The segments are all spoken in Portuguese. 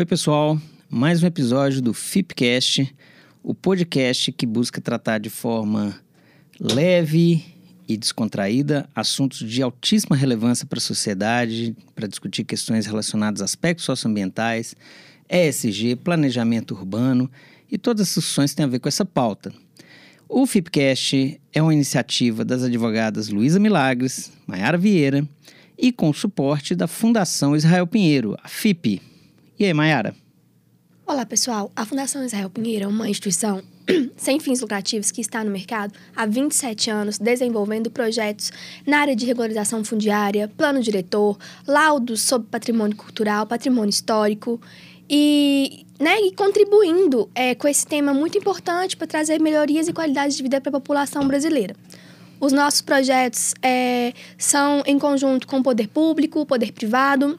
Oi, pessoal. Mais um episódio do FIPcast, o podcast que busca tratar de forma leve e descontraída assuntos de altíssima relevância para a sociedade, para discutir questões relacionadas a aspectos socioambientais, ESG, planejamento urbano e todas as discussões que têm a ver com essa pauta. O FIPcast é uma iniciativa das advogadas Luísa Milagres, Maiara Vieira e com o suporte da Fundação Israel Pinheiro, a FIP. E aí, Maiara? Olá, pessoal. A Fundação Israel Pinheiro é uma instituição sem fins lucrativos que está no mercado há 27 anos, desenvolvendo projetos na área de regularização fundiária, plano diretor, laudos sobre patrimônio cultural, patrimônio histórico e, né, e contribuindo é, com esse tema muito importante para trazer melhorias e qualidade de vida para a população brasileira. Os nossos projetos é, são em conjunto com o poder público, o poder privado,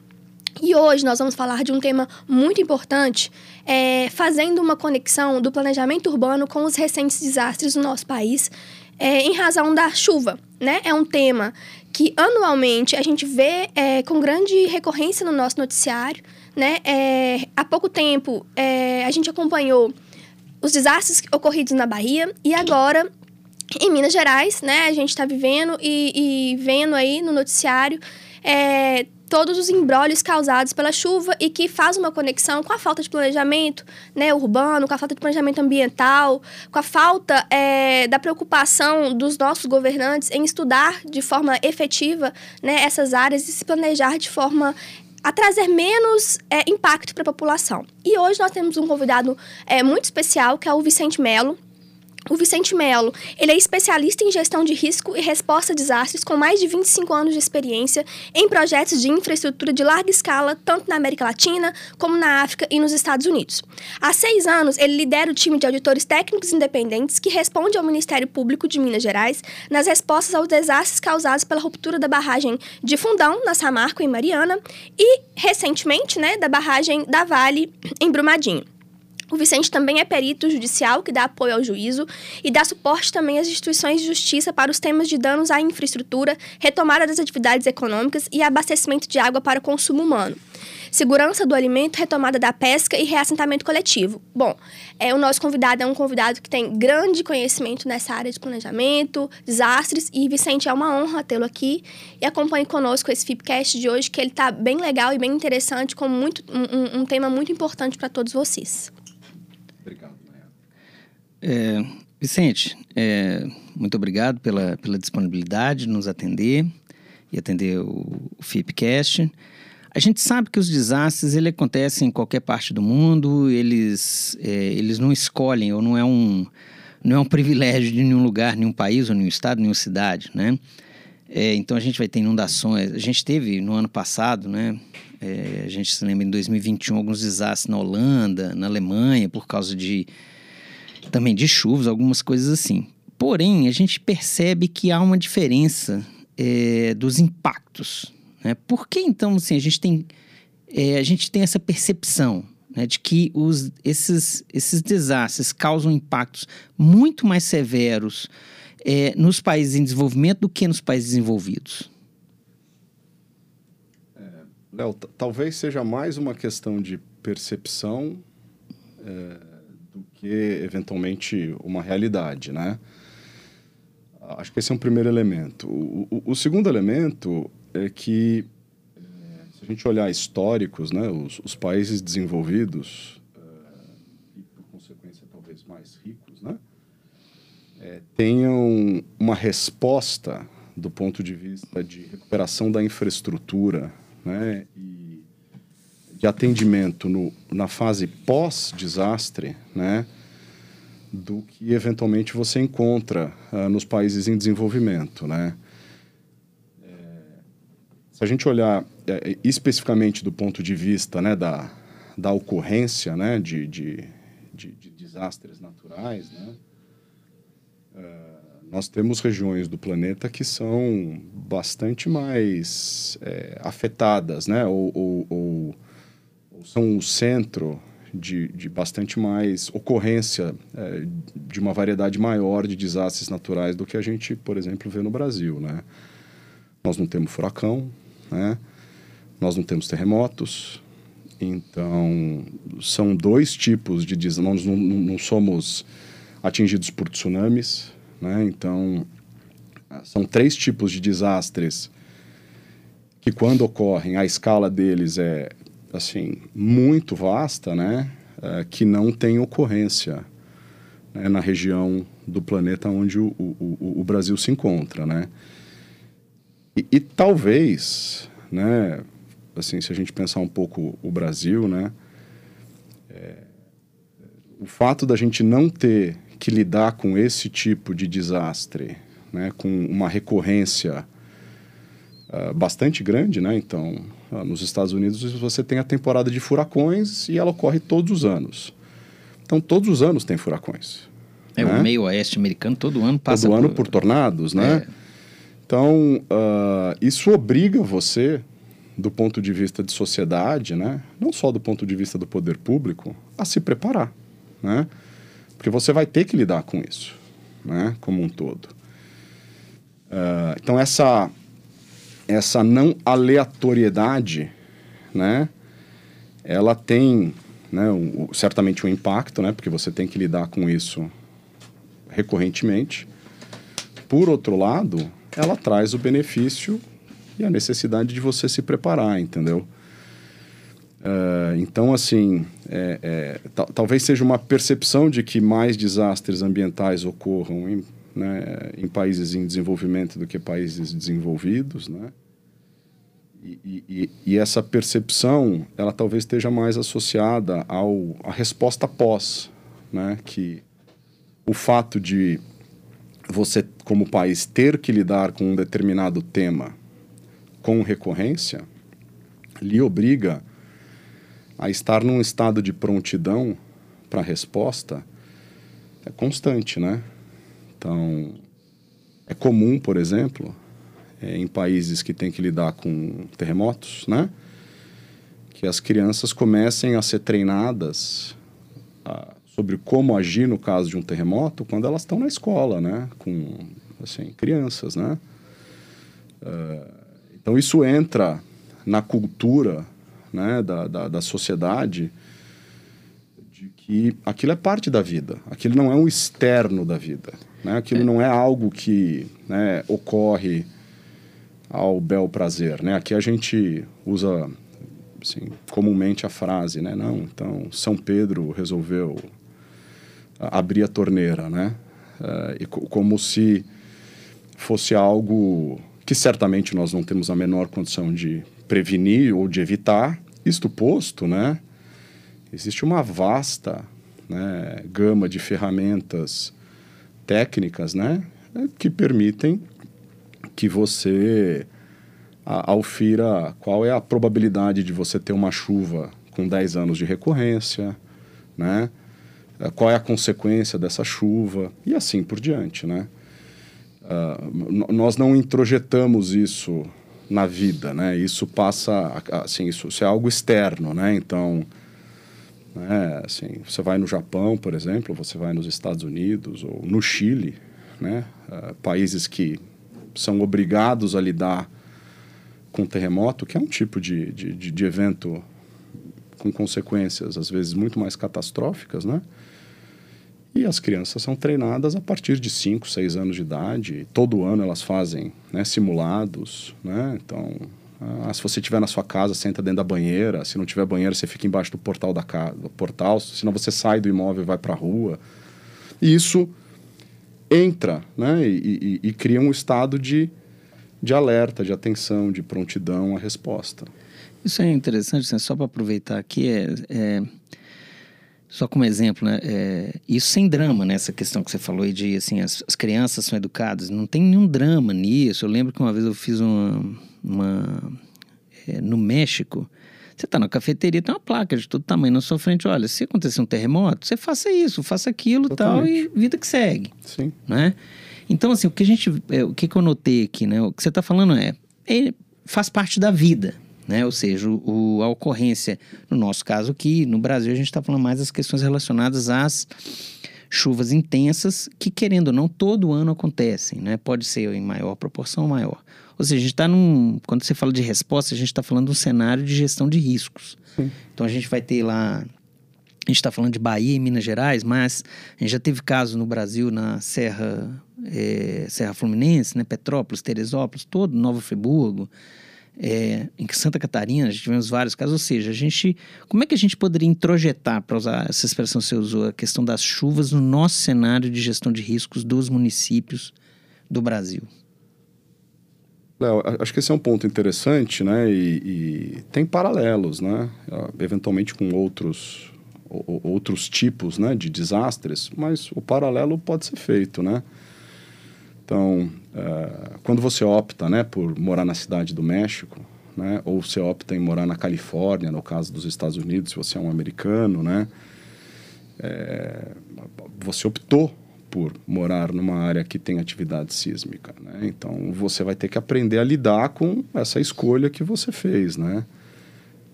e hoje nós vamos falar de um tema muito importante, é, fazendo uma conexão do planejamento urbano com os recentes desastres no nosso país, é, em razão da chuva. Né? É um tema que anualmente a gente vê é, com grande recorrência no nosso noticiário. Né? É, há pouco tempo é, a gente acompanhou os desastres ocorridos na Bahia e agora em Minas Gerais, né? A gente está vivendo e, e, vendo aí no noticiário é, todos os embrólios causados pela chuva e que faz uma conexão com a falta de planejamento né, urbano, com a falta de planejamento ambiental, com a falta é, da preocupação dos nossos governantes em estudar de forma efetiva né, essas áreas e se planejar de forma a trazer menos é, impacto para a população. E hoje nós temos um convidado é, muito especial, que é o Vicente Melo, o Vicente Melo, ele é especialista em gestão de risco e resposta a desastres com mais de 25 anos de experiência em projetos de infraestrutura de larga escala, tanto na América Latina como na África e nos Estados Unidos. Há seis anos, ele lidera o time de auditores técnicos independentes que responde ao Ministério Público de Minas Gerais nas respostas aos desastres causados pela ruptura da barragem de Fundão, na Samarco, em Mariana, e, recentemente, né, da barragem da Vale, em Brumadinho. O Vicente também é perito judicial que dá apoio ao juízo e dá suporte também às instituições de justiça para os temas de danos à infraestrutura, retomada das atividades econômicas e abastecimento de água para o consumo humano. Segurança do alimento, retomada da pesca e reassentamento coletivo. Bom, é, o nosso convidado é um convidado que tem grande conhecimento nessa área de planejamento, desastres, e Vicente, é uma honra tê-lo aqui. E acompanhe conosco esse FIPcast de hoje, que ele está bem legal e bem interessante, com muito, um, um tema muito importante para todos vocês. É, Vicente, é, muito obrigado pela, pela disponibilidade de nos atender e atender o, o FIPcast. A gente sabe que os desastres ele acontecem em qualquer parte do mundo, eles, é, eles não escolhem, ou não é, um, não é um privilégio de nenhum lugar, nenhum país, ou nenhum estado, nenhuma cidade, né? É, então a gente vai ter inundações. A gente teve no ano passado, né? É, a gente se lembra em 2021 alguns desastres na Holanda, na Alemanha, por causa de também de chuvas, algumas coisas assim. Porém, a gente percebe que há uma diferença é, dos impactos. Né? Por que então assim, a, gente tem, é, a gente tem essa percepção né, de que os, esses, esses desastres causam impactos muito mais severos é, nos países em desenvolvimento do que nos países desenvolvidos? É, Léo, talvez seja mais uma questão de percepção é, do que eventualmente uma realidade, né? Acho que esse é um primeiro elemento. O, o, o segundo elemento é que, é, se a gente olhar históricos, né, os, os países desenvolvidos, uh, e por consequência talvez mais ricos, né, é, tenham uma resposta do ponto de vista de recuperação da infraestrutura né, e de atendimento no, na fase pós-desastre, né, do que eventualmente você encontra uh, nos países em desenvolvimento, né. É, se a gente olhar é, especificamente do ponto de vista né, da, da ocorrência né, de, de, de, de desastres naturais, né, nós temos regiões do planeta que são bastante mais é, afetadas, né, ou, ou, ou são o centro de, de bastante mais ocorrência é, de uma variedade maior de desastres naturais do que a gente, por exemplo, vê no Brasil, né? Nós não temos furacão, né? Nós não temos terremotos Então, são dois tipos de desastres. Nós não, não, somos atingidos por tsunamis, né? Então, são três tipos de desastres que, quando ocorrem, a escala deles é, assim, muito vasta, né? É, que não tem ocorrência né? na região do planeta onde o, o, o Brasil se encontra, né? E, e talvez, né? assim, se a gente pensar um pouco o Brasil, né? É, o fato da gente não ter que lidar com esse tipo de desastre, né? Com uma recorrência uh, bastante grande, né? Então, uh, nos Estados Unidos você tem a temporada de furacões e ela ocorre todos os anos. Então, todos os anos tem furacões. É, né? o meio oeste americano todo ano passa Todo ano por, por tornados, né? É. Então, uh, isso obriga você do ponto de vista de sociedade, né, não só do ponto de vista do poder público, a se preparar, né? Porque você vai ter que lidar com isso, né, como um todo. Uh, então essa essa não aleatoriedade, né, ela tem, né, certamente um impacto, né, porque você tem que lidar com isso recorrentemente. Por outro lado, ela traz o benefício e a necessidade de você se preparar, entendeu? Uh, então, assim, é, é, talvez seja uma percepção de que mais desastres ambientais ocorram em, né, em países em desenvolvimento do que países desenvolvidos, né? E, e, e, essa percepção, ela talvez esteja mais associada ao, à resposta pós, né? Que o fato de você, como país, ter que lidar com um determinado tema com recorrência lhe obriga a estar num estado de prontidão para a resposta é constante, né? Então, é comum, por exemplo, é, em países que têm que lidar com terremotos, né? Que as crianças comecem a ser treinadas a, sobre como agir no caso de um terremoto quando elas estão na escola, né? Com, assim, crianças, né? Uh, então isso entra na cultura né, da, da, da, sociedade de que aquilo é parte da vida, aquilo não é um externo da vida, né? aquilo é. não é algo que né, ocorre ao bel prazer. Né? Aqui a gente usa assim, comumente a frase, né? não, então São Pedro resolveu abrir a torneira, né? Uh, e como se fosse algo que certamente nós não temos a menor condição de prevenir ou de evitar. Isto posto, né, existe uma vasta né, gama de ferramentas técnicas né, que permitem que você aufira qual é a probabilidade de você ter uma chuva com 10 anos de recorrência, né? qual é a consequência dessa chuva e assim por diante, né? Uh, nós não introjetamos isso na vida, né? Isso passa, assim, isso, isso é algo externo, né? Então, né, assim, você vai no Japão, por exemplo, você vai nos Estados Unidos ou no Chile, né? Uh, países que são obrigados a lidar com terremoto, que é um tipo de, de, de, evento com consequências, às vezes, muito mais catastróficas, né? E as crianças são treinadas a partir de 5, 6 anos de idade. Todo ano elas fazem né, simulados. Né? Então, ah, se você estiver na sua casa, senta dentro da banheira. Se não tiver banheira, você fica embaixo do portal da casa, do portal. Senão você sai do imóvel e vai para a rua. E isso entra né, e, e, e, cria um estado de, de alerta, de atenção, de prontidão à resposta. Isso é interessante, né? só para aproveitar aqui, é, é só como exemplo, né? É, isso sem drama, né? Essa questão que você falou aí de, assim, as, as, crianças são educadas. Não tem nenhum drama nisso. Eu lembro que uma vez eu fiz uma... uma é, no México, você está na cafeteria, tem uma placa de todo tamanho na sua frente. Olha, se acontecer um terremoto, você faça isso, faça aquilo Totalmente. tal e vida que segue. Sim. Né? Então, assim, o que a gente... É, o que, que eu notei aqui, né? O que você está falando é, é... Faz parte da vida né? Ou seja, o, a ocorrência, no nosso caso aqui, no Brasil, a gente está falando mais das questões relacionadas às chuvas intensas que, querendo ou não, todo ano acontecem, né? Pode ser em maior proporção ou maior. Ou seja, a gente está num. Quando você fala de resposta, a gente está falando de um cenário de gestão de riscos. Sim. Então a gente vai ter lá. A gente está falando de Bahia e Minas Gerais, mas a gente já teve casos no Brasil na Serra, é, Serra Fluminense, né? Petrópolis, Teresópolis, todo, Nova Friburgo. É, em Santa Catarina, a gente tivemos vários casos, ou seja, a gente, como é que a gente poderia introjetar, para usar essa expressão que você usou, a questão das chuvas no nosso cenário de gestão de riscos dos municípios do Brasil? Léo, acho que esse é um ponto interessante, né? E, e tem paralelos, né? Eventualmente com outros, outros tipos né, de desastres, mas o paralelo pode ser feito, né? Então, uh, quando você opta né, por morar na cidade do México, né, ou você opta em morar na Califórnia, no caso dos Estados Unidos, se você é um americano, né, é, você optou por morar numa área que tem atividade sísmica. Né? Então, você vai ter que aprender a lidar com essa escolha que você fez. Né?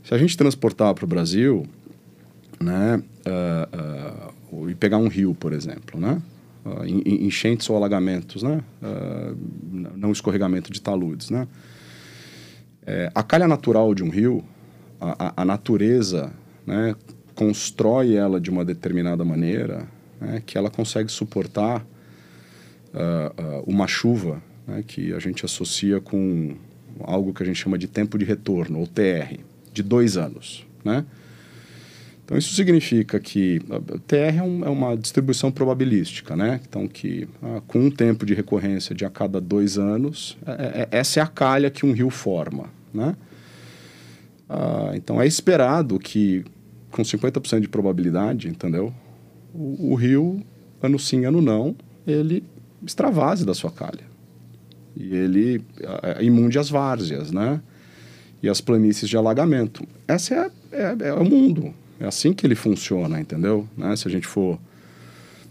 Se a gente transportar para o Brasil né, uh, uh, e pegar um rio, por exemplo, né? Uh, enchentes ou alagamentos, né? Uh, não escorregamento de taludes, né? É, a calha natural de um rio, a, a, natureza, né, constrói ela de uma determinada maneira, né, que ela consegue suportar uh, uma chuva, né, que a gente associa com algo que a gente chama de tempo de retorno, ou TR, de dois anos, né? Então, isso significa que TR é, um, é uma distribuição probabilística, né? Então, que ah, com um tempo de recorrência de a cada dois anos, é, é, é essa é a calha que um rio forma, né? Ah, então, é esperado que, com 50% de probabilidade, entendeu? O, o, rio, ano sim, ano não, ele extravase da sua calha. E ele é imunde às várzeas, né? E as planícies de alagamento. Essa é, é, é o mundo, é assim que ele funciona, entendeu? Né? Se a gente for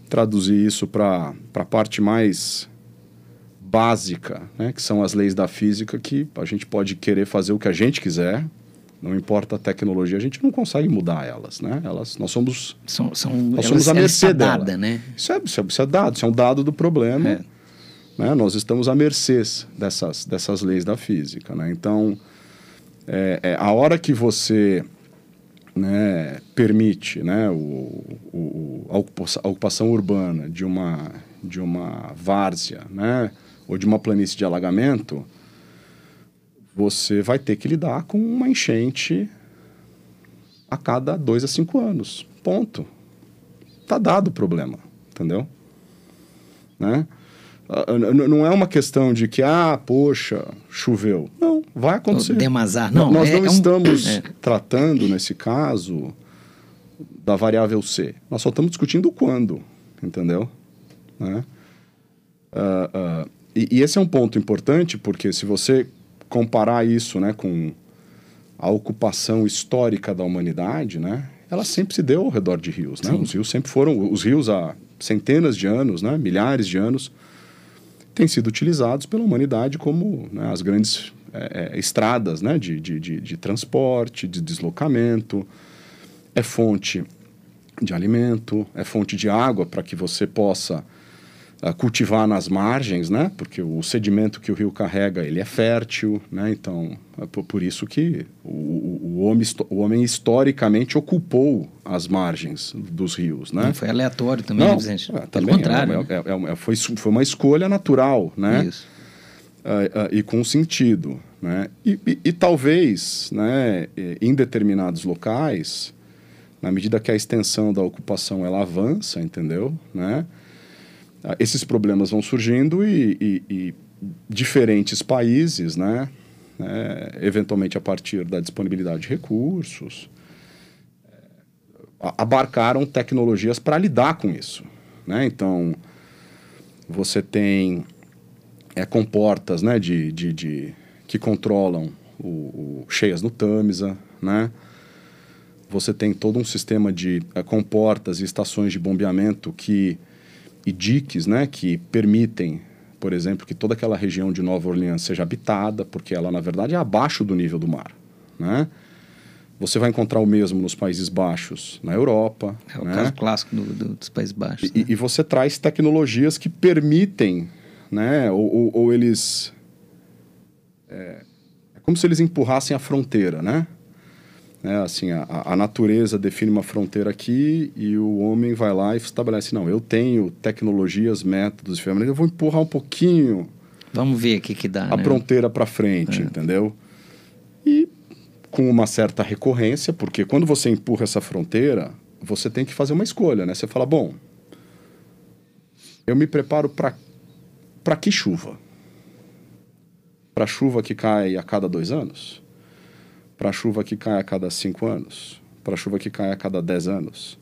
traduzir isso para a parte mais básica, né? que são as leis da física, que a gente pode querer fazer o que a gente quiser, não importa a tecnologia, a gente não consegue mudar elas, né? Elas, nós somos, são, são, nós somos a mercê dela. Dada, né? Isso é, isso, é, isso é dado, isso é um dado do problema. É. Né? Nós estamos à mercê dessas, dessas leis da física, né? Então, é, é, a hora que você né, permite né, o, o, a, ocupação, urbana de uma, de uma várzea né, ou de uma planície de alagamento, você vai ter que lidar com uma enchente a cada dois a cinco anos. Ponto. Está dado o problema, entendeu? Né? Ah, não é uma questão de que, ah, poxa, choveu. Não, vai acontecer. Demazar. Não, Nós é, não é estamos um... tratando, nesse caso, da variável C. Nós só estamos discutindo quando, entendeu? Né? Uh, uh, e, e, esse é um ponto importante, porque se você comparar isso né, com a ocupação histórica da humanidade, né, ela sempre se deu ao redor de rios. Né? Os rios sempre foram... Os rios há centenas de anos, né, milhares de anos têm sido utilizados pela humanidade como né, as grandes é, é, estradas né, de, de, de, de, transporte, de deslocamento, é fonte de alimento, é fonte de água para que você possa uh, cultivar nas margens, né? Porque o sedimento que o rio carrega ele é fértil, né? Então é por, isso que o, o, homem, o homem historicamente ocupou as margens dos rios, né? Não foi aleatório também, Não, né, presidente? É, Pelo contrário. É, é, é, foi, foi uma escolha natural, né? Isso. Uh, uh, e com sentido, né? E, e, e, talvez, né, em determinados locais, na medida que a extensão da ocupação ela avança, entendeu? Né? Ah, esses problemas vão surgindo e, e, e diferentes países, né, né, eventualmente a partir da disponibilidade de recursos, eh, abarcaram tecnologias para lidar com isso. Né? Então, você tem é, comportas né, de, de, de que controlam o, o, cheias no Tamisa, né? Você tem todo um sistema de é, comportas e estações de bombeamento que e diques, né, que permitem, por exemplo, que toda aquela região de Nova Orleans seja habitada, porque ela na verdade é abaixo do nível do mar, né? Você vai encontrar o mesmo nos Países Baixos, na Europa. É o né? caso clássico do, do, dos Países Baixos. E, né? e, você traz tecnologias que permitem, né? Ou, ou, ou eles. É, é, como se eles empurrassem a fronteira, né? É, assim, a, a natureza define uma fronteira aqui e o homem vai lá e estabelece: não, eu tenho tecnologias, métodos, ferramentas, eu vou empurrar um pouquinho. Vamos ver o que, que dá. A né? fronteira para frente, é. entendeu? E com uma certa recorrência, porque quando você empurra essa fronteira, você tem que fazer uma escolha, né? Você fala, bom, eu me preparo para para que chuva? Para chuva que cai a cada dois anos? Para chuva que cai a cada cinco anos? Para chuva que cai a cada dez anos?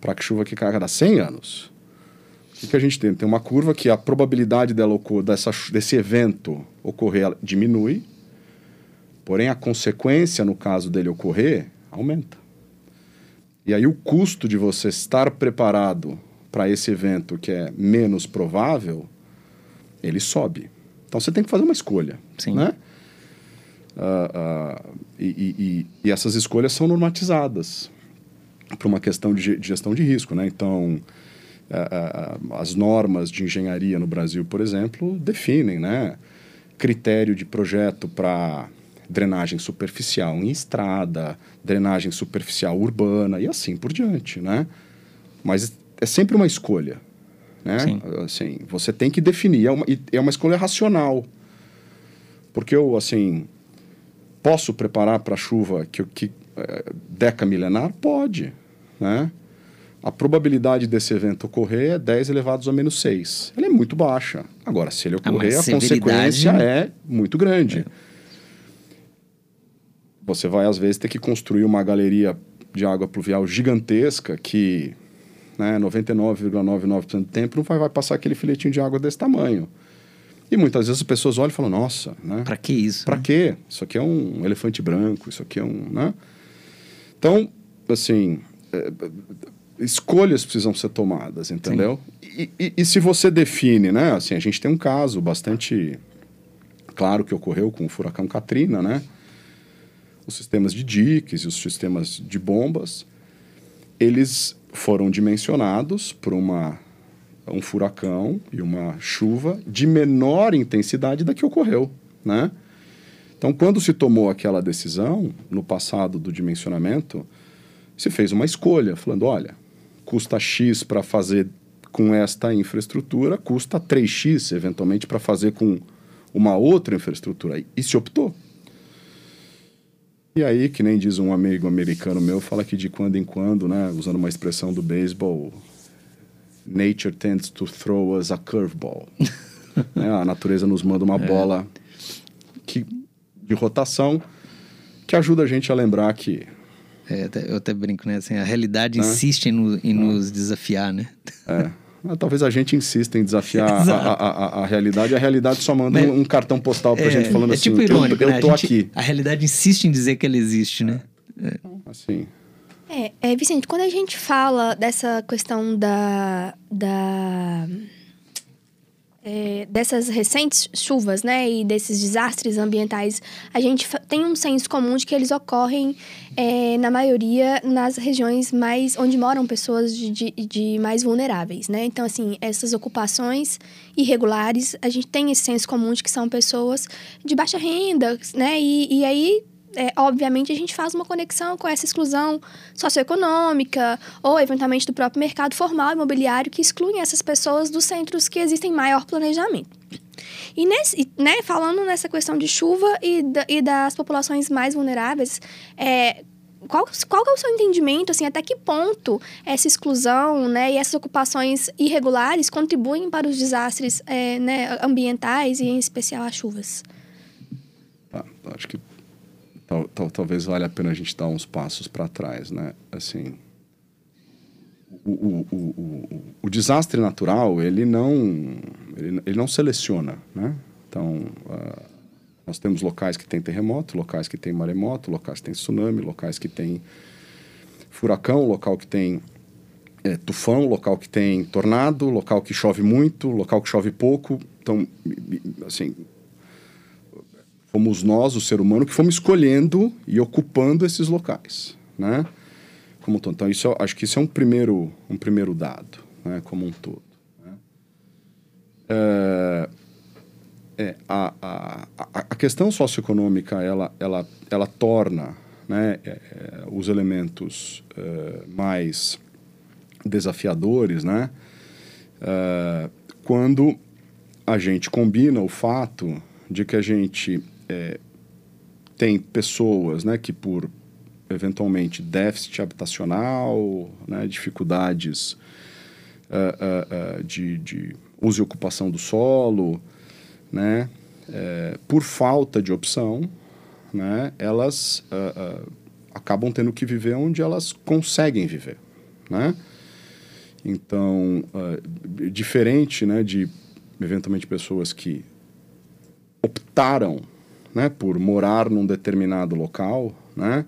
Para chuva que cai a cada cem anos? O que a gente tem? Tem uma curva que a probabilidade dela ocorrer, dessa, desse evento ocorrer diminui, porém a consequência, no caso dele ocorrer, aumenta. E aí o custo de você estar preparado para esse evento que é menos provável, ele sobe. Então você tem que fazer uma escolha. Sim. Né? Uh, uh, e, e, e, essas escolhas são normatizadas para uma questão de, de, gestão de risco. Né? Então, uh, as normas de engenharia no Brasil, por exemplo, definem né? critério de projeto para drenagem superficial em estrada, drenagem superficial urbana e assim por diante, né? Mas é sempre uma escolha, né? Sim. Assim, você tem que definir, é uma, é uma escolha racional. Porque eu, assim, posso preparar para a chuva que, que é, deca milenar? Pode, né? A probabilidade desse evento ocorrer é 10 elevados a menos 6. Ela é muito baixa. Agora, se ele ocorrer, a, a consequência é muito grande. É. Você vai, às vezes, ter que construir uma galeria de água pluvial gigantesca que né, 99,99% do tempo não vai, vai passar aquele filetinho de água desse tamanho. E muitas vezes as pessoas olham e falam, nossa, né? Para que isso? Para né? quê? Isso aqui é um elefante branco, isso aqui é um, né? Então, assim, é, escolhas precisam ser tomadas, entendeu? E, e, e, se você define, né? Assim, a gente tem um caso bastante claro que ocorreu com o furacão Katrina, né? Os sistemas de diques e os sistemas de bombas, eles foram dimensionados por uma um furacão e uma chuva de menor intensidade da que ocorreu, né? Então, quando se tomou aquela decisão no passado do dimensionamento, se fez uma escolha, falando, olha, custa X para fazer com esta infraestrutura, custa 3X eventualmente para fazer com uma outra infraestrutura. E se optou. E aí, que nem diz um amigo americano meu, fala que de quando em quando, né, usando uma expressão do beisebol, nature tends to throw us a curveball. né, a natureza nos manda uma é. bola que, de rotação que ajuda a gente a lembrar que é, eu até brinco, né? Assim, a realidade né? insiste em, no, em nos desafiar, né? É. Talvez a gente insista em desafiar a, a, a, a, realidade, a realidade só manda Mas, um, um, cartão postal pra é, gente falando é assim, tipo irônico, eu, eu né? tô gente, aqui. A realidade insiste em dizer que ela existe, né? É. Assim. É, é, Vicente, quando a gente fala dessa questão da, da é, dessas recentes chuvas, né, e desses desastres ambientais, a gente tem um senso comum de que eles ocorrem, é, na maioria, nas regiões mais onde moram pessoas de, de, de, mais vulneráveis, né? Então, assim, essas ocupações irregulares, a gente tem esse senso comum de que são pessoas de baixa renda, né? E, e aí é, obviamente, a gente faz uma conexão com essa exclusão socioeconômica ou, eventualmente, do próprio mercado formal imobiliário que excluem essas pessoas dos centros que existem maior planejamento. E, nesse, né, falando nessa questão de chuva e, da, e das populações mais vulneráveis, é, qual, qual é o seu entendimento, assim, até que ponto essa exclusão né, e essas ocupações irregulares contribuem para os desastres é, né, ambientais e, em especial, as chuvas? Ah, acho que tal, tal, talvez valha a pena a gente dar uns passos para trás, né? Assim, o, o, o, o, desastre natural, ele não, ele, ele não seleciona, né? Então, uh, nós temos locais que tem terremoto, locais que tem maremoto, locais que tem tsunami, locais que tem furacão, local que tem é, tufão, local que tem tornado, local que chove muito, local que chove pouco. Então, assim, fomos nós, o ser humano, que fomos escolhendo e ocupando esses locais, né? Como um todo. Então, isso, acho que isso é um primeiro, um primeiro dado, né? Como um todo. Né? É, é, a, a, a questão socioeconômica, ela, ela, ela torna né, é, é os elementos é, mais desafiadores, né? É, quando a gente combina o fato de que a gente é, tem pessoas né, que por eventualmente déficit habitacional, né, dificuldades uh, uh, uh, de, de, uso e ocupação do solo, né, é, por falta de opção, né, elas acabam tendo que viver onde elas conseguem viver, né? Então, diferente, né, de eventualmente pessoas que optaram né, por morar num determinado local, né,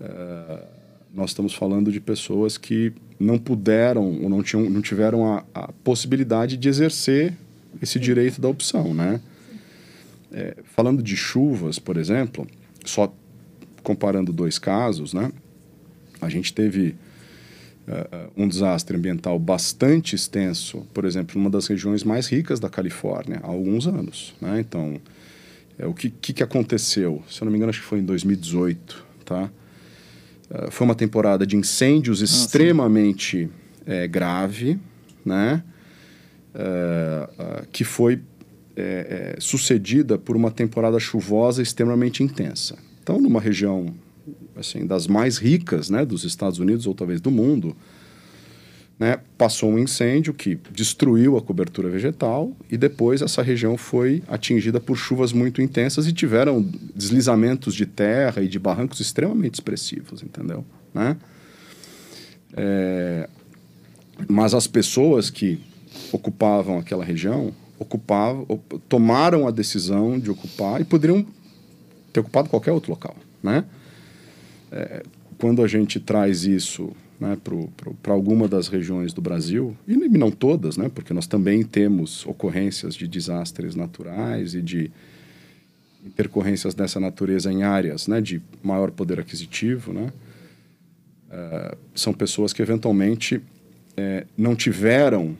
uh, nós estamos falando de pessoas que não puderam ou não, tinham, não tiveram a, a possibilidade de exercer esse direito da opção, né? É, falando de chuvas, por exemplo, só comparando dois casos, né? A gente teve uh, um desastre ambiental bastante extenso, por exemplo, numa das regiões mais ricas da Califórnia, há alguns anos. Né? Então, é, o que, que, que, aconteceu? Se eu não me engano, acho que foi em 2018. Tá? Uh, foi uma temporada de incêndios ah, extremamente é, grave, né? Uh, que foi é, sucedida por uma temporada chuvosa extremamente intensa. Então, numa região assim, das mais ricas né, dos Estados Unidos ou talvez do mundo, né, passou um incêndio que destruiu a cobertura vegetal e depois essa região foi atingida por chuvas muito intensas e tiveram deslizamentos de terra e de barrancos extremamente expressivos, entendeu? Né? É, mas as pessoas que ocupavam aquela região ocupavam, tomaram a decisão de ocupar e poderiam ter ocupado qualquer outro local, né? é, quando a gente traz isso né, para alguma das regiões do Brasil, e não todas, né, porque nós também temos ocorrências de desastres naturais e de intercorrências dessa natureza em áreas né, de maior poder aquisitivo, né, uh, são pessoas que eventualmente é, não tiveram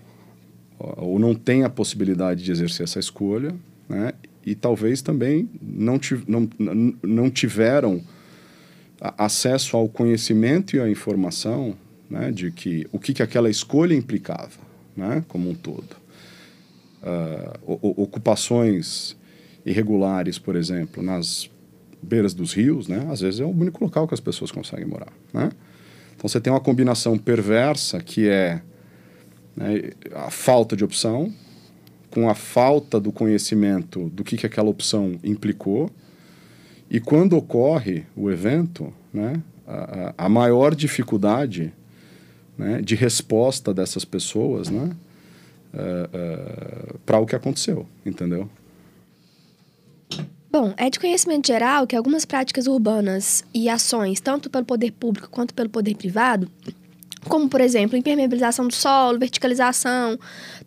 ou não têm a possibilidade de exercer essa escolha, né, e talvez também não, não, não tiveram acesso ao conhecimento e à informação né, de que o que, que aquela escolha implicava, né, como um todo. Uh, ocupações irregulares, por exemplo, nas beiras dos rios, né, às vezes é o único local que as pessoas conseguem morar. Né? Então você tem uma combinação perversa que é né, a falta de opção, com a falta do conhecimento do que, que aquela opção implicou, e quando ocorre o evento, né, a, a maior dificuldade né, de resposta dessas pessoas né, uh, uh, para o que aconteceu, entendeu? Bom, é de conhecimento geral que algumas práticas urbanas e ações, tanto pelo poder público quanto pelo poder privado, como, por exemplo, impermeabilização do solo, verticalização,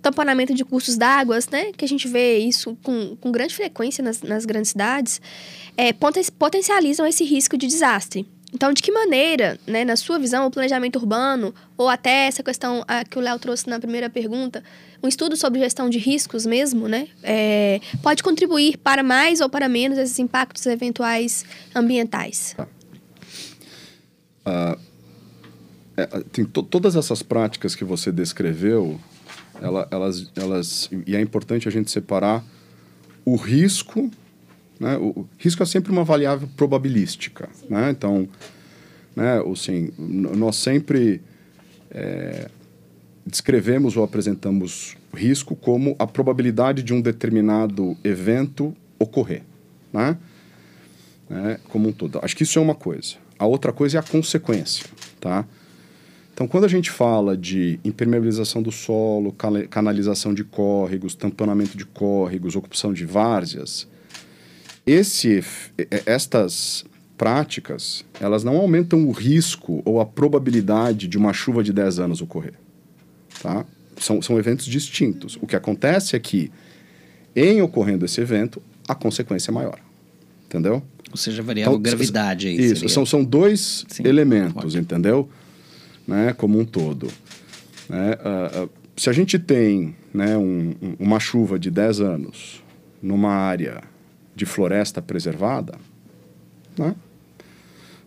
tamponamento de cursos d'água, né? Que a gente vê isso com, com grande frequência nas, nas grandes cidades, é, potencializam esse risco de desastre. Então, de que maneira, né, na sua visão, o planejamento urbano, ou até essa questão a, que o Léo trouxe na primeira pergunta, um estudo sobre gestão de riscos mesmo, né, é, pode contribuir para mais ou para menos esses impactos eventuais ambientais? Uh, é, tem to, todas essas práticas que você descreveu, ela, elas, elas, e é importante a gente separar o risco, né? O risco é sempre uma variável probabilística, né? Então, né, assim, nós sempre é, descrevemos ou apresentamos risco como a probabilidade de um determinado evento ocorrer, né? né? Como um todo. Acho que isso é uma coisa. A outra coisa é a consequência, tá? Então, quando a gente fala de impermeabilização do solo, canalização de córregos, tamponamento de córregos, ocupação de várzeas, esse, estas práticas, elas não aumentam o risco ou a probabilidade de uma chuva de 10 anos ocorrer. Tá? São, são eventos distintos. O que acontece é que, em ocorrendo esse evento, a consequência é maior. Entendeu? Ou seja, variável então, gravidade aí. Isso, são, são dois Sim. elementos, Ótimo. entendeu? Né, como um todo. Né? Uh, uh, se a gente tem né, um, uma chuva de 10 anos numa área de floresta preservada, né?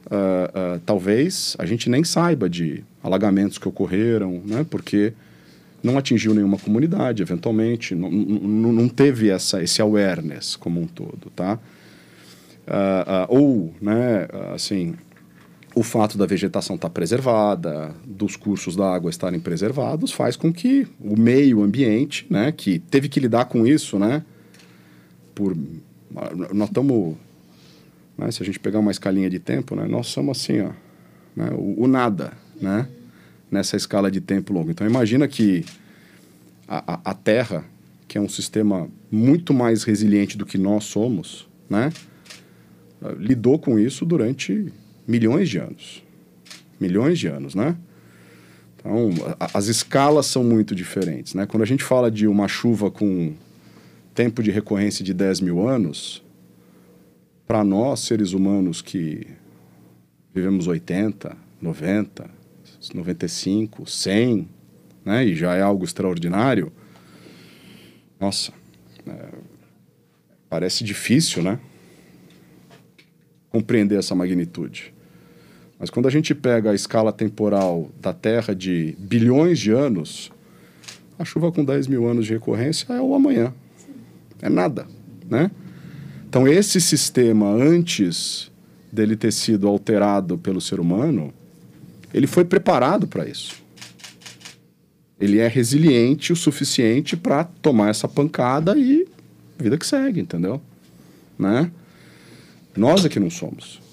Uh, talvez a gente nem saiba de alagamentos que ocorreram, né? porque não atingiu nenhuma comunidade, eventualmente, não, teve essa, esse awareness como um todo, tá? Ou, né, assim, o fato da vegetação estar tá preservada, dos cursos da água estarem preservados, faz com que o meio ambiente, né, que teve que lidar com isso, né, por nós estamos né? Se a gente pegar uma escalinha de tempo, né? nós somos assim, ó, né? o, o, nada, né? nessa escala de tempo longo. Então, imagina que a, a, a, Terra, que é um sistema muito mais resiliente do que nós somos, né? lidou com isso durante milhões de anos. Milhões de anos, né? Então, a, as escalas são muito diferentes, né? Quando a gente fala de uma chuva com tempo de recorrência de 10 mil anos, para nós, seres humanos que vivemos 80, 90, 95, 100, né, e já é algo extraordinário, nossa, é, parece difícil, né? Compreender essa magnitude. Mas quando a gente pega a escala temporal da Terra de bilhões de anos, a chuva com 10 mil anos de recorrência é o amanhã. É nada, né? Então, esse sistema, antes dele ter sido alterado pelo ser humano, ele foi preparado para isso. Ele é resiliente o suficiente para tomar essa pancada e vida que segue, entendeu? Né? Nós é que não somos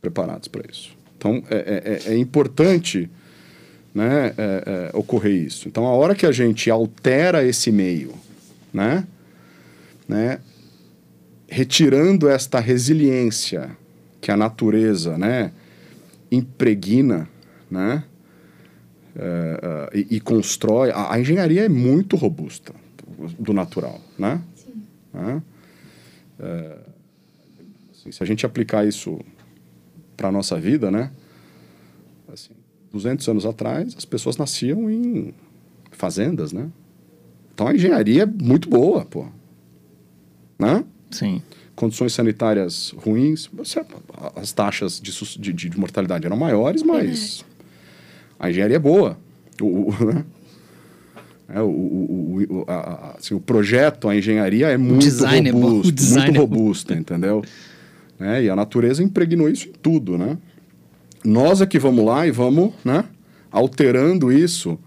preparados para isso. Então, é, é, é, é importante né, é, é, ocorrer isso. Então, a hora que a gente altera esse meio, né, né, retirando esta resiliência que a natureza né, impregna né, uh, e, e, constrói. A, a, engenharia é muito robusta do natural. Né? Sim. Uh, assim, se a gente aplicar isso para a nossa vida, né? Assim, 200 anos atrás, as pessoas nasciam em fazendas, né? Então a engenharia é muito boa, pô. Né? Sim. Condições sanitárias ruins, as taxas de, de, de mortalidade eram maiores, mas a engenharia é boa. O, o, né? é, o, o, a, a, assim, o projeto, a engenharia é muito é robusto, é muito robusta, entendeu? É, e a natureza impregnou isso em tudo, né? Nós é que vamos lá e vamos, né, alterando isso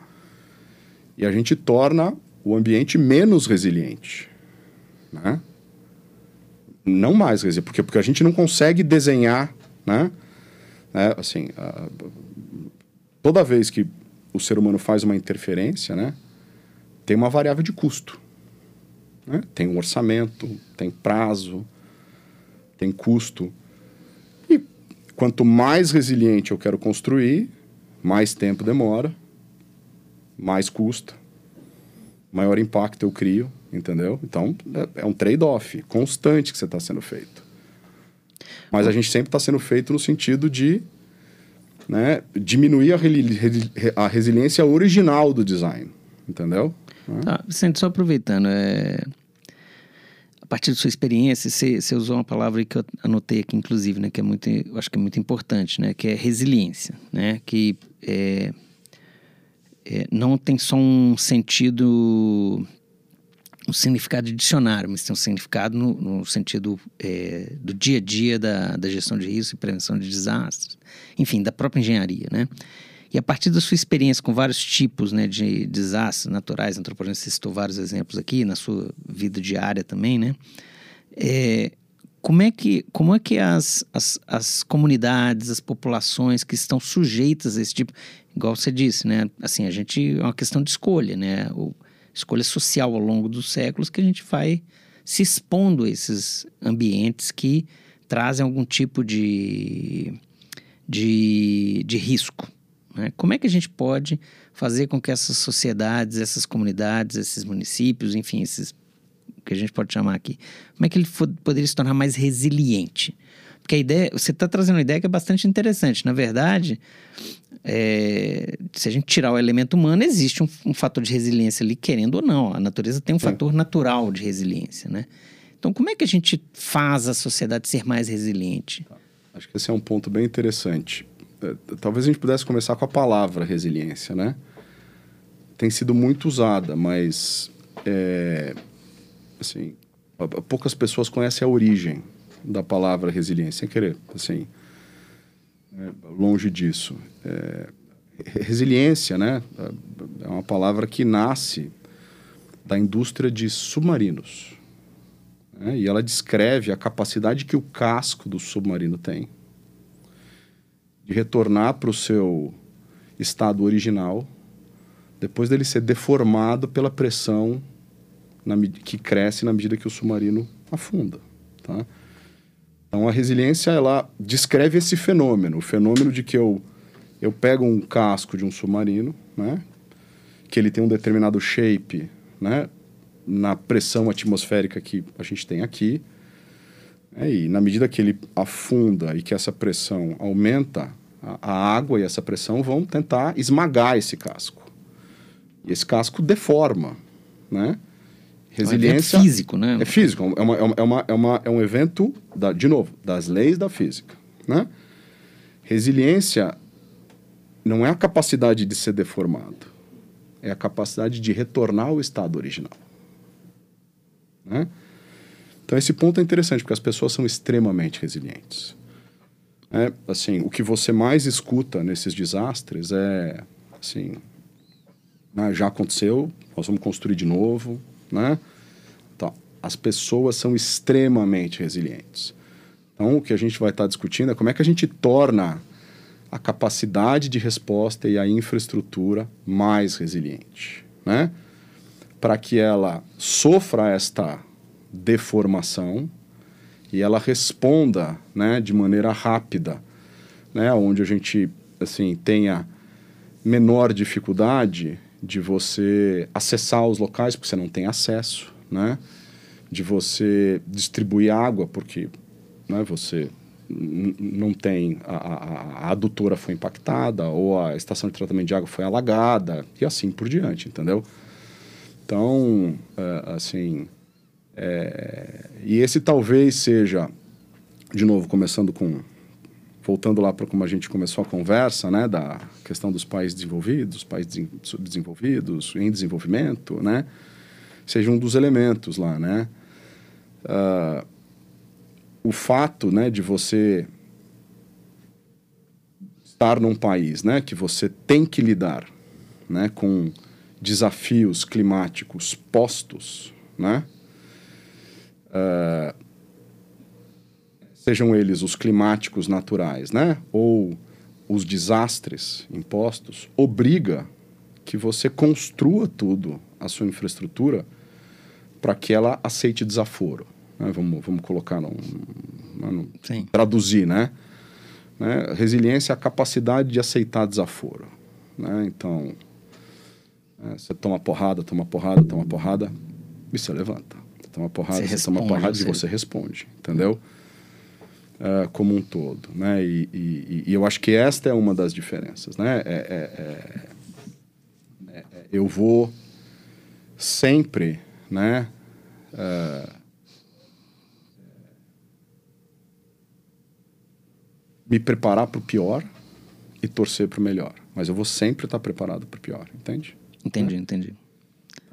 e a gente torna o ambiente menos resiliente, né? Não mais, dizer, porque, porque a gente não consegue desenhar, né? É, assim, uh, toda vez que o ser humano faz uma interferência, né? Tem uma variável de custo. Né? Tem um orçamento, tem prazo, tem custo. E quanto mais resiliente eu quero construir, mais tempo demora, mais custa, maior impacto eu crio, entendeu? Então, é, é um trade-off constante que você está sendo feito. Mas a gente sempre está sendo feito no sentido de né, diminuir a, a, resiliência original do design, entendeu? Tá, Vicente, só aproveitando, é... partir da sua experiência, você, você, usou uma palavra que eu anotei aqui, inclusive, né, que é muito, eu acho que é muito importante, né, que é resiliência, né, que é, é, não tem só um sentido um significado de dicionário, mas tem um significado no, no sentido é, do dia a dia da, da gestão de risco e prevenção de desastres, enfim, da própria engenharia, né? E a partir da sua experiência com vários tipos né, de desastres naturais, antropológicos, você citou vários exemplos aqui, na sua vida diária também, né? É, como é que, como é que as, as, as comunidades, as populações que estão sujeitas a esse tipo, igual você disse, né? Assim, a gente, é uma questão de escolha, né? O, escolha social ao longo dos séculos que a gente vai se expondo a esses ambientes que trazem algum tipo de, de, de risco. Né? Como é que a gente pode fazer com que essas sociedades, essas comunidades, esses municípios, enfim, esses que a gente pode chamar aqui, como é que ele poderia se tornar mais resiliente? Porque a ideia, você está trazendo uma ideia que é bastante interessante. Na verdade, é, se a gente tirar o elemento humano, existe um, um, fator de resiliência ali, querendo ou não. A natureza tem um fator natural de resiliência, né? Então, como é que a gente faz a sociedade ser mais resiliente? Acho que esse é um ponto bem interessante. É, talvez a gente pudesse começar com a palavra resiliência, né? Tem sido muito usada, mas é, assim, poucas pessoas conhecem a origem da palavra resiliência, sem querer, assim, é, longe disso. É, resiliência, né, é uma palavra que nasce da indústria de submarinos. Né, e ela descreve a capacidade que o casco do submarino tem de retornar para o seu estado original depois dele ser deformado pela pressão na, que cresce na medida que o submarino afunda. Tá? Então, a resiliência, ela descreve esse fenômeno, o fenômeno de que eu, eu pego um casco de um submarino, né, que ele tem um determinado shape, né, na pressão atmosférica que a gente tem aqui, e na medida que ele afunda e que essa pressão aumenta, a, a água e essa pressão vão tentar esmagar esse casco. E esse casco deforma, né? Resiliência. É físico, né? É físico. É, uma, é, uma, é, uma, é um evento, da, de novo, das leis da física. Né? Resiliência não é a capacidade de ser deformado, é a capacidade de retornar ao estado original. Né? Então, esse ponto é interessante, porque as pessoas são extremamente resilientes. É, assim, o que você mais escuta nesses desastres é assim, ah, já aconteceu, nós vamos construir de novo, né? Então, as pessoas são extremamente resilientes. Então, o que a gente vai estar discutindo é como é que a gente torna a capacidade de resposta e a infraestrutura mais resiliente, né? Para que ela sofra esta deformação e ela responda, né, de maneira rápida, né, onde a gente assim tenha menor dificuldade de você acessar os locais, porque você não tem acesso, né? De você distribuir água, porque né, você não tem a, a, a, adutora foi impactada ou a estação de tratamento de água foi alagada e assim por diante, entendeu? Então, é, assim, é, e esse talvez seja, de novo, começando com voltando lá para como a gente começou a conversa, né, da questão dos países desenvolvidos, países desenvolvidos, em desenvolvimento, né, seja um dos elementos lá, né. Uh, o fato, né, de você estar num país, né, que você tem que lidar, né, com desafios climáticos postos, né, uh, sejam eles os climáticos naturais, né? Ou os desastres impostos, obriga que você construa tudo, a sua infraestrutura, para que ela aceite desaforo. Né? Vamos, vamos colocar, num, num, traduzir, né? né? Resiliência é a capacidade de aceitar desaforo. Né? Então, é, você toma porrada, toma porrada, toma porrada, e você levanta. Toma porrada, você, você toma porrada você... e você responde, entendeu? uh, como um todo, né? E, e, e, eu acho que esta é uma das diferenças, né? É, é, é, é eu vou sempre, né? Uh, me preparar para o pior e torcer para o melhor. Mas eu vou sempre estar preparado para o pior, entende? Entendi, entendi.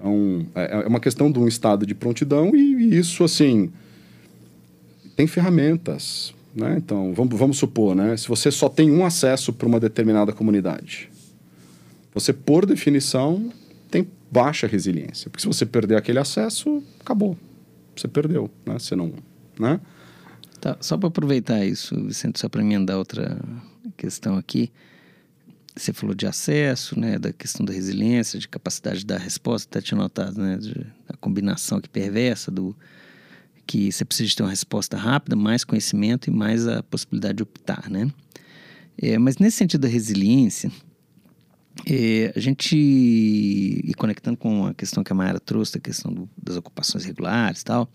Então, é, é uma questão de um estado de prontidão e, e isso, assim, tem ferramentas. Né? Então, vamos, vamos supor, né? se você só tem um acesso para uma determinada comunidade, você, por definição, tem baixa resiliência. Porque se você perder aquele acesso, acabou. Você perdeu, né? Você não... Né? Tá, só para aproveitar isso, Vicente, só para emendar outra questão aqui. Você falou de acesso, né, da questão da resiliência, de capacidade de dar resposta, até tinha notado, né, de, da combinação aqui perversa do, que você precisa ter uma resposta rápida, mais conhecimento e mais a possibilidade de optar, né? É, mas nesse sentido da resiliência, É, a gente, e conectando com a questão que a Mayara trouxe, a questão do, das ocupações regulares e tal,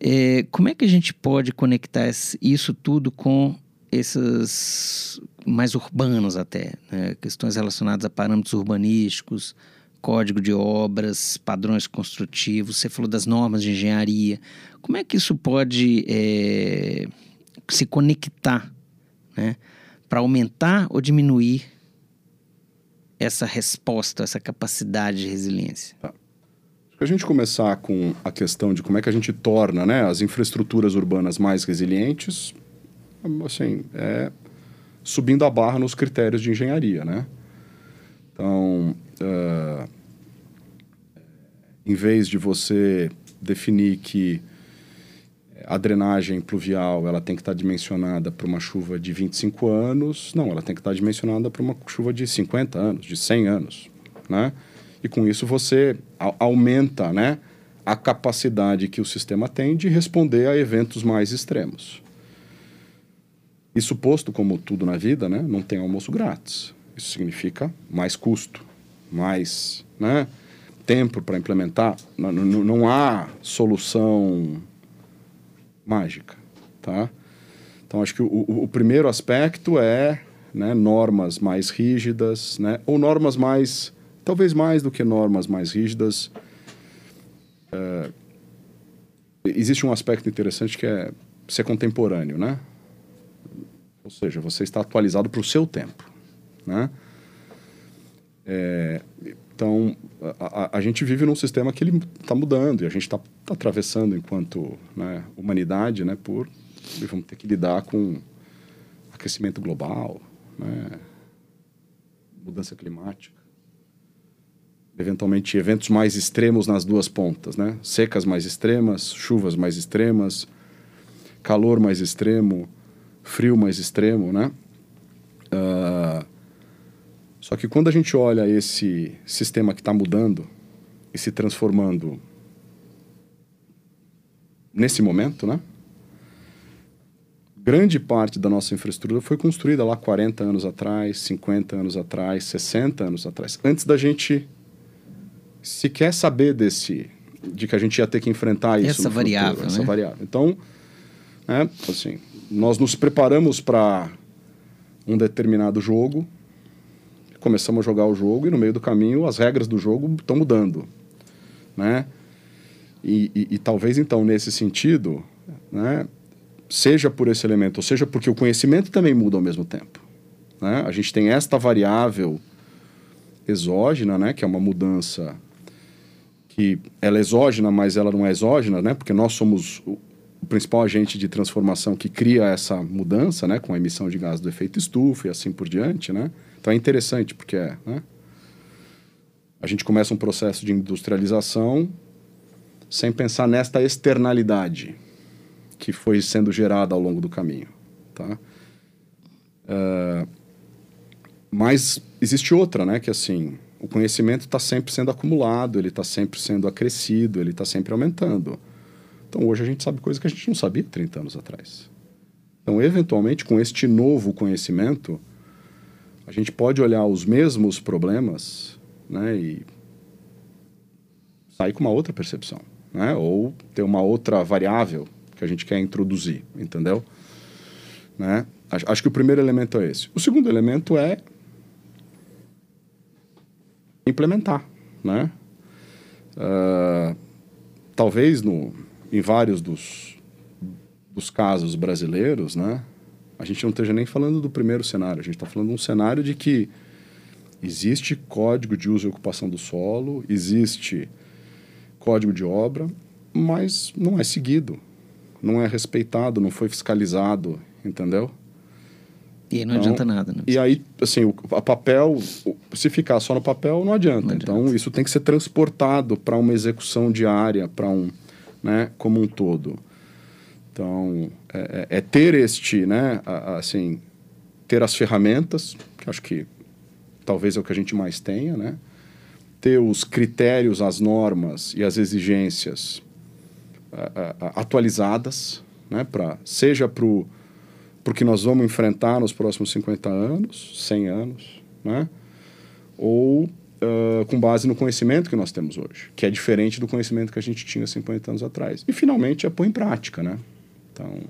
é, como é que a gente pode conectar isso tudo com esses mais urbanos até, né? questões relacionadas a parâmetros urbanísticos, código de obras, padrões construtivos, você falou das normas de engenharia. Como é que isso pode é, se conectar né, para aumentar ou diminuir essa resposta, essa capacidade de resiliência? Tá. A gente começar com a questão de como é que a gente torna né, as infraestruturas urbanas mais resilientes, assim, é subindo a barra nos critérios de engenharia, né? Então, uh, em vez de você definir que a drenagem pluvial ela tem que estar dimensionada para uma chuva de 25 anos, não, ela tem que estar dimensionada para uma chuva de 50 anos, de 100 anos, né? E com isso você aumenta, né, a capacidade que o sistema tem de responder a eventos mais extremos. Isso posto como tudo na vida, né, não tem almoço grátis. Isso significa mais custo, mais, né, tempo para implementar. Não, não, não há solução mágica, tá? Então acho que o, o primeiro aspecto é né, normas mais rígidas, né, ou normas mais, talvez mais do que normas mais rígidas. É, existe um aspecto interessante que é ser contemporâneo, né? Ou seja, você está atualizado para o seu tempo. Né? É, então, a, a, a, gente vive num sistema que ele está mudando e a gente está tá atravessando enquanto né, humanidade né, por vamos ter que lidar com aquecimento global, né, mudança climática, eventualmente eventos mais extremos nas duas pontas, né, secas mais extremas, chuvas mais extremas, calor mais extremo, frio mais extremo, né? Uh, só que quando a gente olha esse sistema que está mudando e se transformando nesse momento, né? Grande parte da nossa infraestrutura foi construída lá 40 anos atrás, 50 anos atrás, 60 anos atrás, antes da gente sequer saber desse de que a gente ia ter que enfrentar isso essa variável, futuro, essa né? variável. Então, é, assim, nós nos preparamos para um determinado jogo, começamos a jogar o jogo e no meio do caminho as regras do jogo estão mudando, né? E, e, e, talvez então nesse sentido, né, seja por esse elemento, ou seja porque o conhecimento também muda ao mesmo tempo. Né? A gente tem esta variável exógena, né, que é uma mudança que ela é exógena, mas ela não é exógena, né, porque nós somos o principal agente de transformação que cria essa mudança, né, com a emissão de gás do efeito estufa e assim por diante, né? Então é interessante porque é, né? A gente começa um processo de industrialização sem pensar nesta externalidade que foi sendo gerada ao longo do caminho, tá? Uh, mas existe outra, né? Que assim, o conhecimento está sempre sendo acumulado, ele está sempre sendo acrescido, ele está sempre aumentando. Então, hoje a gente sabe coisas que a gente não sabia 30 anos atrás. Então, eventualmente, com este novo conhecimento, a gente pode olhar os mesmos problemas né, e sair com uma outra percepção. Né? Ou ter uma outra variável que a gente quer introduzir, entendeu? Né? Acho que o primeiro elemento é esse. O segundo elemento é implementar, né? Uh, talvez no, em vários dos, dos casos brasileiros, né, a gente não esteja nem falando do primeiro cenário, a gente está falando de um cenário de que existe código de uso e ocupação do solo, existe código de obra, mas não é seguido, não é respeitado, não foi fiscalizado, entendeu? E aí não então, adianta nada, né? E aí, assim, o a papel, se ficar só no papel, não adianta. Não adianta. Então, isso tem que ser transportado para uma execução diária, para um, né, como um todo. Então, é, é, é ter este, né, assim, ter as ferramentas, que acho que talvez é o que a gente mais tenha, né? Ter os critérios, as normas e as exigências atualizadas, né? Pra, seja para o que nós vamos enfrentar nos próximos 50 anos, 100 anos, né? ou uh, com base no conhecimento que nós temos hoje, que é diferente do conhecimento que a gente tinha 50 anos atrás. E finalmente é pôr em prática, né? Então,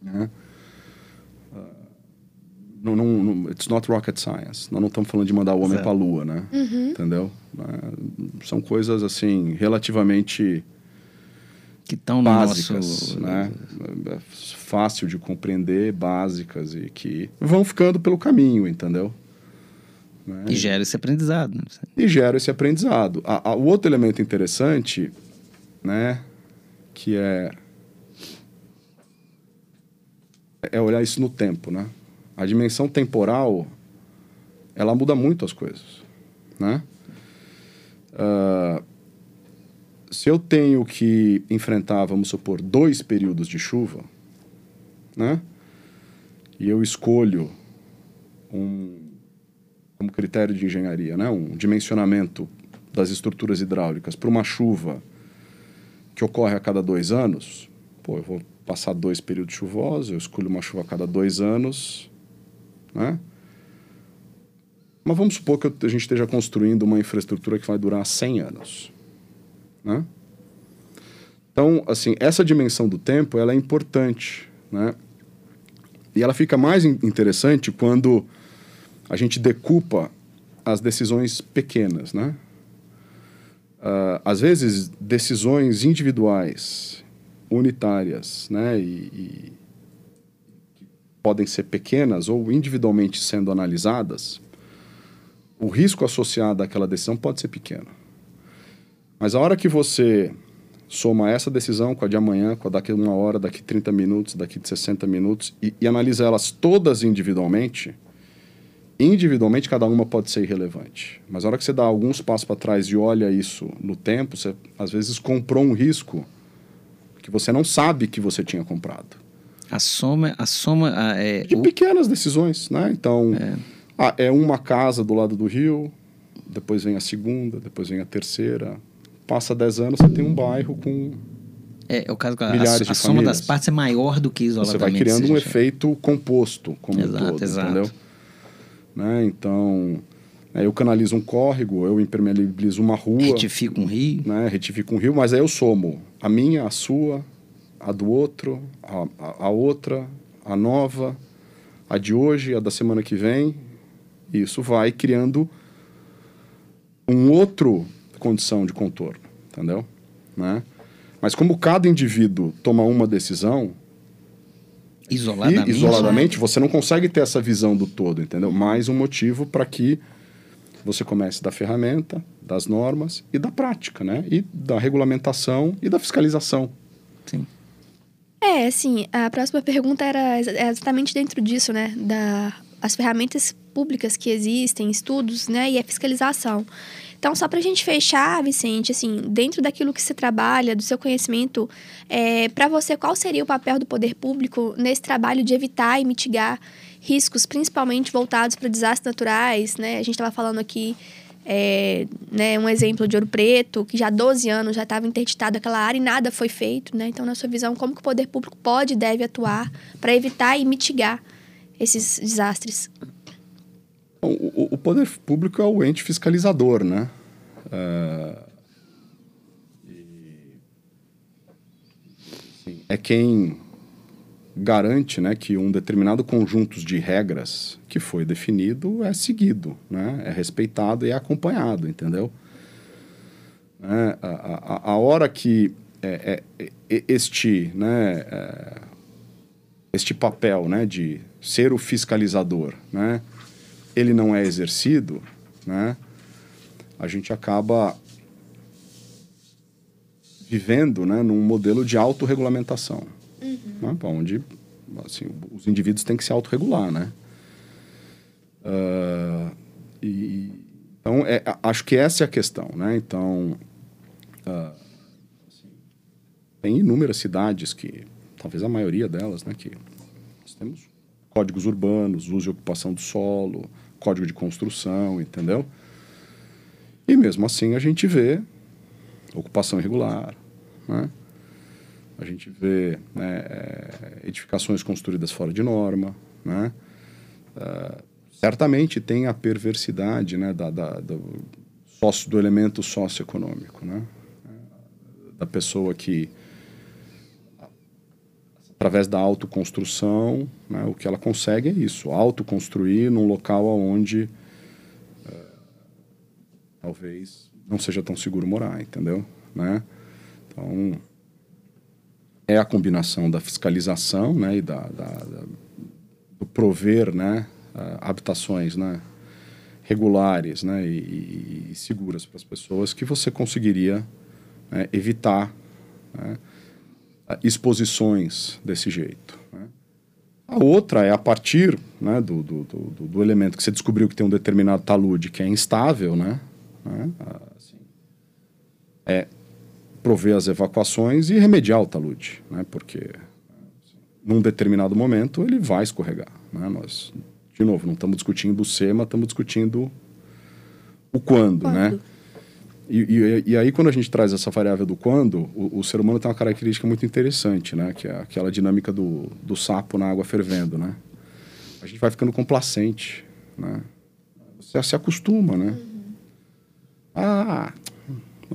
né? Não, não, não, it's not rocket science. Nós não estamos falando de mandar o homem para a lua, né? Uhum. Entendeu? São coisas assim relativamente que estão básicas, nosso... né? Fácil de compreender, básicas e que vão ficando pelo caminho, entendeu? Né? E gera esse aprendizado. Né? E gera esse aprendizado. A, a, o outro elemento interessante, né, que é é olhar isso no tempo, né? A dimensão temporal, ela muda muito as coisas, né? Uh, se eu tenho que enfrentar, vamos supor, dois períodos de chuva, né? E eu escolho um como critério de engenharia, né? Um dimensionamento das estruturas hidráulicas para uma chuva que ocorre a cada dois anos, pô, eu vou passar dois períodos chuvosos, eu escolho uma chuva a cada dois anos, né? Mas vamos supor que a gente esteja construindo uma infraestrutura que vai durar 100 anos. Né? Então, assim, essa dimensão do tempo ela é importante, né? E ela fica mais interessante quando a gente decupa as decisões pequenas, né? Uh, às vezes, decisões individuais, unitárias, né? E, e podem ser pequenas ou individualmente sendo analisadas, o risco associado àquela decisão pode ser pequeno. Mas a hora que você soma essa decisão com a de amanhã, com a daqui uma hora, daqui 30 minutos, daqui de 60 minutos, e, e analisa elas todas individualmente, individualmente cada uma pode ser irrelevante. Mas a hora que você dá alguns passos para trás e olha isso no tempo, você às vezes comprou um risco que você não sabe que você tinha comprado. A soma, a soma é de pequenas decisões, né? Então, é. Ah, é uma casa do lado do rio, depois vem a segunda, depois vem a terceira, passa 10 anos, você tem um bairro com é, é o caso que a, a, a soma das partes é maior do que isoladamente. Você vai criando um efeito composto como exato, um todo, exato. entendeu? Né? Então, eu canalizo um córrego, eu impermeabilizo uma rua. Retifico um rio. Né? Retifico um rio, mas aí eu somo a minha, a sua, a do outro, a, a, a outra, a nova, a de hoje, a da semana que vem. Isso vai criando um outro condição de contorno, entendeu? Né? Mas como cada indivíduo toma uma decisão, isoladamente, e, isoladamente você não consegue ter essa visão do todo, entendeu? Mais um motivo para que você comece da ferramenta, das normas e da prática, né? E da regulamentação e da fiscalização. Sim. É, assim, a próxima pergunta era exatamente dentro disso, né? Da, as ferramentas públicas que existem, estudos, né? E a fiscalização. Então, só para a gente fechar, Vicente, assim, dentro daquilo que você trabalha, do seu conhecimento, é, para você, qual seria o papel do poder público nesse trabalho de evitar e mitigar riscos, principalmente voltados para desastres naturais, né? A gente estava falando aqui é, né, um exemplo de Ouro Preto, que já há 12 anos já estava interditado aquela área e nada foi feito, né? Então, na sua visão, como que o poder público pode e deve atuar para evitar e mitigar esses desastres? O, o, poder público é o ente fiscalizador, né? É, é quem garante né, que um determinado conjunto de regras que foi definido é seguido, né, é respeitado e é acompanhado, entendeu? É, a, a, a, hora que é, é, é este, né, é, este papel né, de ser o fiscalizador, né, ele não é exercido, né, a gente acaba vivendo né, num modelo de autorregulamentação, uhum. né, onde assim, os indivíduos têm que se autorregular, né? Uh, e, então, é, acho que essa é a questão, né? Então, uh, tem inúmeras cidades que, talvez a maioria delas, né, que nós temos códigos urbanos, uso e ocupação do solo, código de construção, entendeu? E mesmo assim a gente vê ocupação irregular, né? A gente vê né, é, edificações construídas fora de norma, né? Uh, certamente tem a perversidade né, da, da, do, do elemento socioeconômico, né? da pessoa que, através da autoconstrução, né, o que ela consegue é isso, autoconstruir num local onde é, talvez não seja tão seguro morar, entendeu? Né? Então, é a combinação da fiscalização né, e da, da, da do prover né, habitações né, regulares né, e, e seguras para as pessoas que você conseguiria né, evitar né, exposições desse jeito. Né. A outra é a partir né, do, do, do, do, elemento que você descobriu que tem um determinado talude que é instável, né, né assim, é prover as evacuações e remediar o talude, né, porque assim, num determinado momento ele vai escorregar. Né, nós, de novo, não estamos discutindo o ser, mas estamos discutindo o quando, né? quando? né? E, e, e, aí, quando a gente traz essa variável do quando, o, o, ser humano tem uma característica muito interessante, né? Que é aquela dinâmica do, do sapo na água fervendo, né? A gente vai ficando complacente, né? Você se acostuma, né? Uhum. Ah,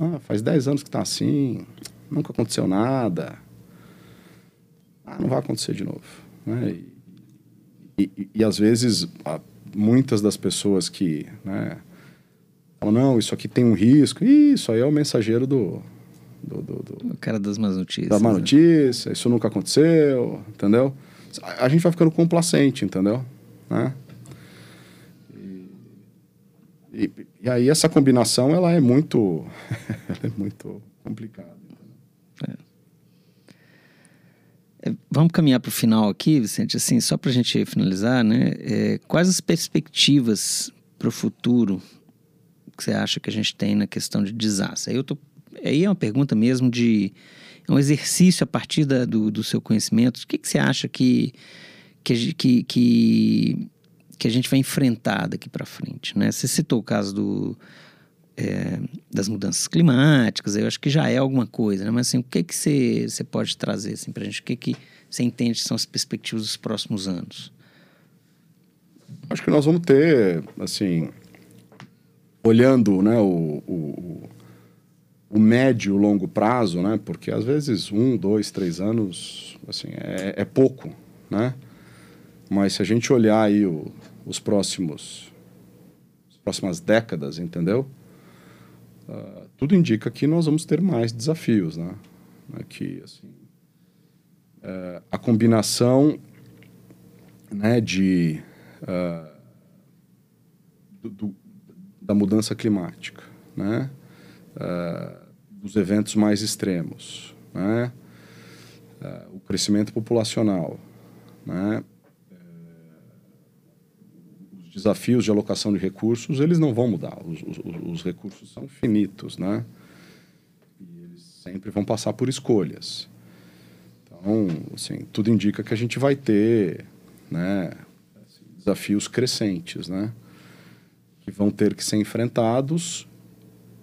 ah, faz 10 anos que está assim, nunca aconteceu nada. Ah, não vai acontecer de novo, né? E, e, e às vezes, muitas das pessoas que, né? Falam, não, isso aqui tem um risco. Isso aí é o mensageiro do. do, do, do o cara das más notícias. Da má né? notícia, isso nunca aconteceu, entendeu? A gente vai ficando complacente, entendeu? Né? E, e, e, aí essa combinação, ela é muito, ela é muito complicada. É. É, vamos caminhar para o final aqui, Vicente, assim, só para a gente finalizar, né? É, quais as perspectivas para o futuro que você acha que a gente tem na questão de desastre? Aí, eu tô, aí é uma pergunta mesmo de. É um exercício a partir da, do, do seu conhecimento. O que, que você acha que, que, que, que, que a gente vai enfrentar daqui para frente? Né? Você citou o caso do, é, das mudanças climáticas, eu acho que já é alguma coisa, né? mas assim, o que, que você, você pode trazer assim, para a gente? O que, que você entende que são as perspectivas dos próximos anos? Acho que nós vamos ter, assim, olhando né, o, o, o médio e longo prazo, né, porque às vezes um, dois, três anos assim, é, é pouco, né? Mas se a gente olhar aí o, os próximos as próximas décadas, entendeu? Uh, tudo indica que nós vamos ter mais desafios, né? Que assim, uh, a combinação né, de uh, do, do, da mudança climática, né? Uh, dos eventos mais extremos, né? Uh, o crescimento populacional, né? Uh, os desafios de alocação de recursos eles não vão mudar, os, os, os recursos são finitos, né? E eles sempre vão passar por escolhas. Então, assim, tudo indica que a gente vai ter, né? Assim, desafios crescentes, né? Que vão ter que ser enfrentados.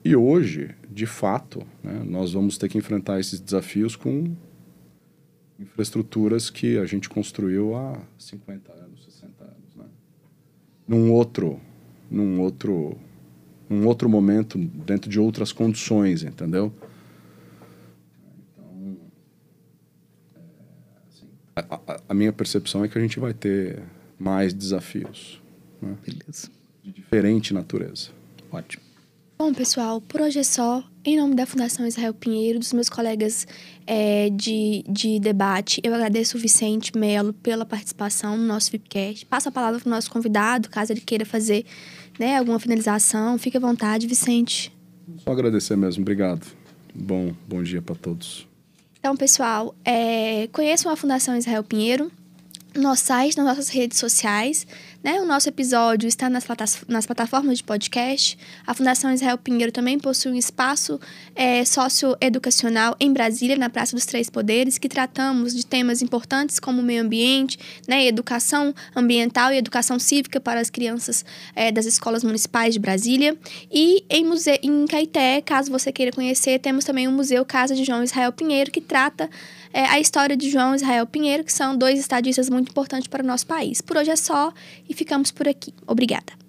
E hoje, de fato, né, nós vamos ter que enfrentar esses desafios com infraestruturas que a gente construiu há 50 anos, 60 anos. Né? Num outro, num outro, num outro momento, dentro de outras condições, entendeu? Então, é, assim, a, a, minha percepção é que a gente vai ter mais desafios. Né? Beleza de diferente natureza. Ótimo. Bom, pessoal, por hoje é só. Em nome da Fundação Israel Pinheiro, dos meus colegas é, de, de debate, eu agradeço o Vicente Melo pela participação no nosso VIPcast. Passo a palavra para o nosso convidado, caso ele queira fazer né, alguma finalização. Fique à vontade, Vicente. Só agradecer mesmo. Obrigado. Bom, bom dia para todos. Então, pessoal, é, conheçam a Fundação Israel Pinheiro nosso site, nas nossas redes sociais. Né? O nosso episódio está nas, nas plataformas de podcast. A Fundação Israel Pinheiro também possui um espaço é, socioeducacional em Brasília, na Praça dos Três Poderes, que tratamos de temas importantes como meio ambiente, né? educação ambiental e educação cívica para as crianças é, das escolas municipais de Brasília. E em, museu, em Caeté, caso você queira conhecer, temos também o Museu Casa de João Israel Pinheiro, que trata é, a história de João Israel Pinheiro, que são dois estadistas muito importantes para o nosso país. Por hoje é só e ficamos por aqui. Obrigada.